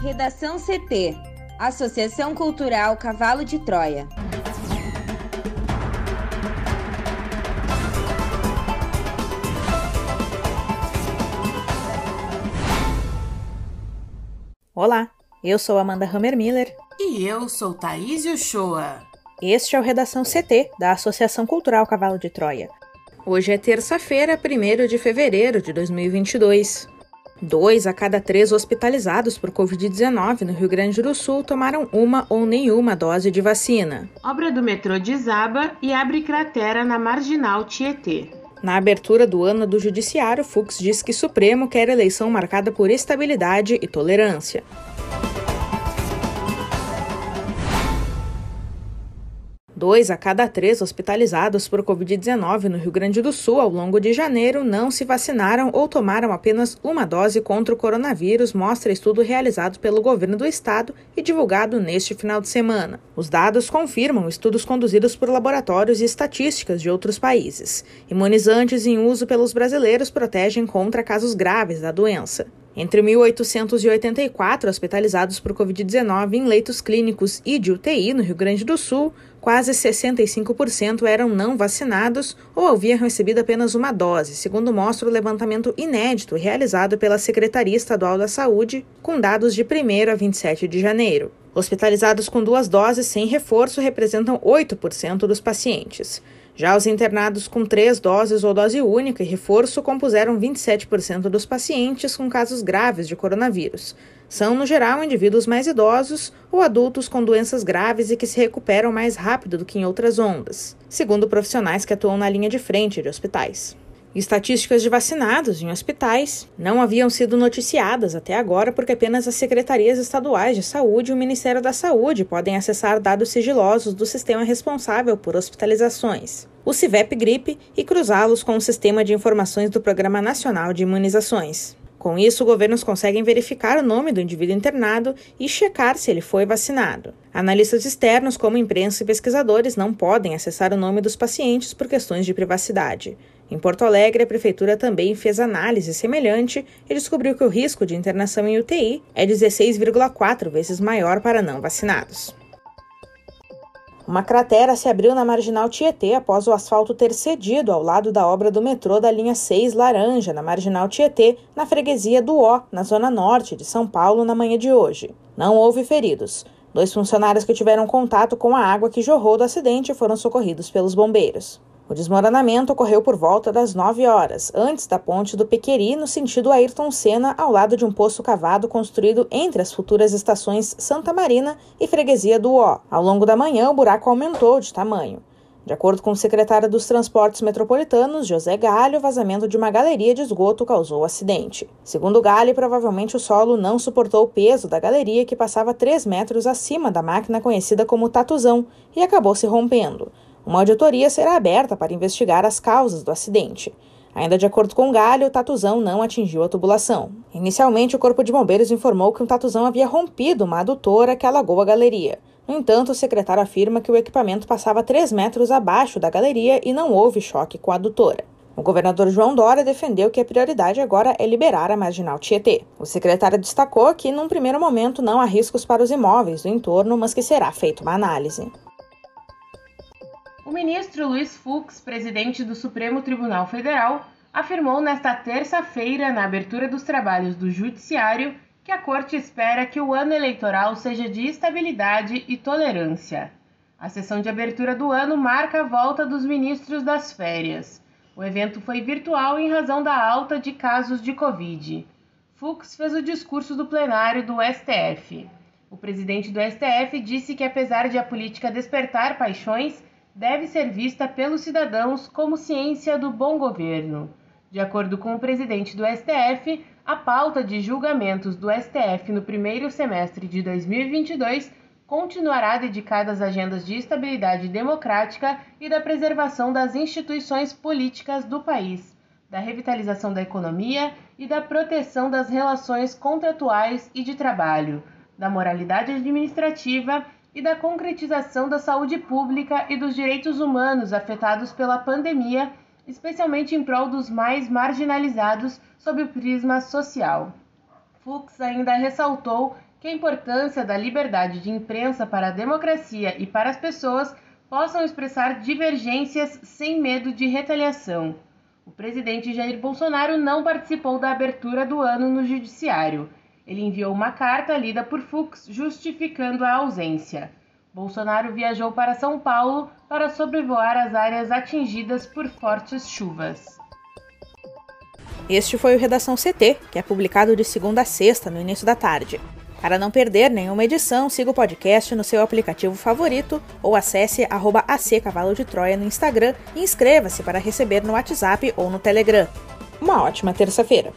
Redação CT Associação Cultural Cavalo de Troia. Olá, eu sou Amanda Hammermiller. E eu sou Thaís Uchoa. Este é o Redação CT, da Associação Cultural Cavalo de Troia. Hoje é terça-feira, 1 de fevereiro de 2022. Dois a cada três hospitalizados por Covid-19 no Rio Grande do Sul tomaram uma ou nenhuma dose de vacina. Obra do metrô desaba e abre cratera na marginal Tietê. Na abertura do ano do Judiciário, Fux diz que Supremo quer eleição marcada por estabilidade e tolerância. Dois a cada três hospitalizados por Covid-19 no Rio Grande do Sul ao longo de janeiro não se vacinaram ou tomaram apenas uma dose contra o coronavírus, mostra estudo realizado pelo governo do estado e divulgado neste final de semana. Os dados confirmam estudos conduzidos por laboratórios e estatísticas de outros países. Imunizantes em uso pelos brasileiros protegem contra casos graves da doença. Entre 1.884 hospitalizados por Covid-19 em leitos clínicos e de UTI no Rio Grande do Sul, quase 65% eram não vacinados ou haviam recebido apenas uma dose, segundo mostra o levantamento inédito realizado pela Secretaria Estadual da Saúde, com dados de 1 a 27 de janeiro. Hospitalizados com duas doses sem reforço representam 8% dos pacientes. Já os internados com três doses ou dose única e reforço compuseram 27% dos pacientes com casos graves de coronavírus. São, no geral, indivíduos mais idosos ou adultos com doenças graves e que se recuperam mais rápido do que em outras ondas, segundo profissionais que atuam na linha de frente de hospitais. Estatísticas de vacinados em hospitais não haviam sido noticiadas até agora porque apenas as secretarias estaduais de saúde e o Ministério da Saúde podem acessar dados sigilosos do sistema responsável por hospitalizações, o CIVEP Gripe, e cruzá-los com o Sistema de Informações do Programa Nacional de Imunizações. Com isso, governos conseguem verificar o nome do indivíduo internado e checar se ele foi vacinado. Analistas externos, como imprensa e pesquisadores, não podem acessar o nome dos pacientes por questões de privacidade. Em Porto Alegre, a prefeitura também fez análise semelhante e descobriu que o risco de internação em UTI é 16,4 vezes maior para não vacinados. Uma cratera se abriu na marginal Tietê após o asfalto ter cedido ao lado da obra do metrô da linha 6 Laranja, na marginal Tietê, na freguesia do Ó, na zona norte de São Paulo, na manhã de hoje. Não houve feridos. Dois funcionários que tiveram contato com a água que jorrou do acidente foram socorridos pelos bombeiros. O desmoronamento ocorreu por volta das 9 horas, antes da ponte do Pequeri, no sentido Ayrton Senna, ao lado de um poço cavado construído entre as futuras estações Santa Marina e Freguesia do Ó. Ao longo da manhã, o buraco aumentou de tamanho. De acordo com o secretário dos Transportes Metropolitanos, José Galho, o vazamento de uma galeria de esgoto causou o acidente. Segundo Galho, provavelmente o solo não suportou o peso da galeria, que passava 3 metros acima da máquina conhecida como tatuzão, e acabou se rompendo. Uma auditoria será aberta para investigar as causas do acidente. Ainda de acordo com Galho, o tatuzão não atingiu a tubulação. Inicialmente, o Corpo de Bombeiros informou que um tatuzão havia rompido uma adutora que alagou a galeria. No entanto, o secretário afirma que o equipamento passava 3 metros abaixo da galeria e não houve choque com a adutora. O governador João Dória defendeu que a prioridade agora é liberar a marginal Tietê. O secretário destacou que, num primeiro momento, não há riscos para os imóveis do entorno, mas que será feita uma análise. O ministro Luiz Fux, presidente do Supremo Tribunal Federal, afirmou nesta terça-feira, na abertura dos trabalhos do Judiciário, que a Corte espera que o ano eleitoral seja de estabilidade e tolerância. A sessão de abertura do ano marca a volta dos ministros das férias. O evento foi virtual em razão da alta de casos de Covid. Fux fez o discurso do plenário do STF. O presidente do STF disse que, apesar de a política despertar paixões, deve ser vista pelos cidadãos como ciência do bom governo. De acordo com o presidente do STF, a pauta de julgamentos do STF no primeiro semestre de 2022 continuará dedicada às agendas de estabilidade democrática e da preservação das instituições políticas do país, da revitalização da economia e da proteção das relações contratuais e de trabalho, da moralidade administrativa e da concretização da saúde pública e dos direitos humanos afetados pela pandemia, especialmente em prol dos mais marginalizados sob o prisma social. Fux ainda ressaltou que a importância da liberdade de imprensa para a democracia e para as pessoas possam expressar divergências sem medo de retaliação. O presidente Jair Bolsonaro não participou da abertura do ano no Judiciário. Ele enviou uma carta lida por Fux justificando a ausência. Bolsonaro viajou para São Paulo para sobrevoar as áreas atingidas por fortes chuvas. Este foi o Redação CT, que é publicado de segunda a sexta, no início da tarde. Para não perder nenhuma edição, siga o podcast no seu aplicativo favorito ou acesse arroba AC Cavalo de Troia no Instagram e inscreva-se para receber no WhatsApp ou no Telegram. Uma ótima terça-feira!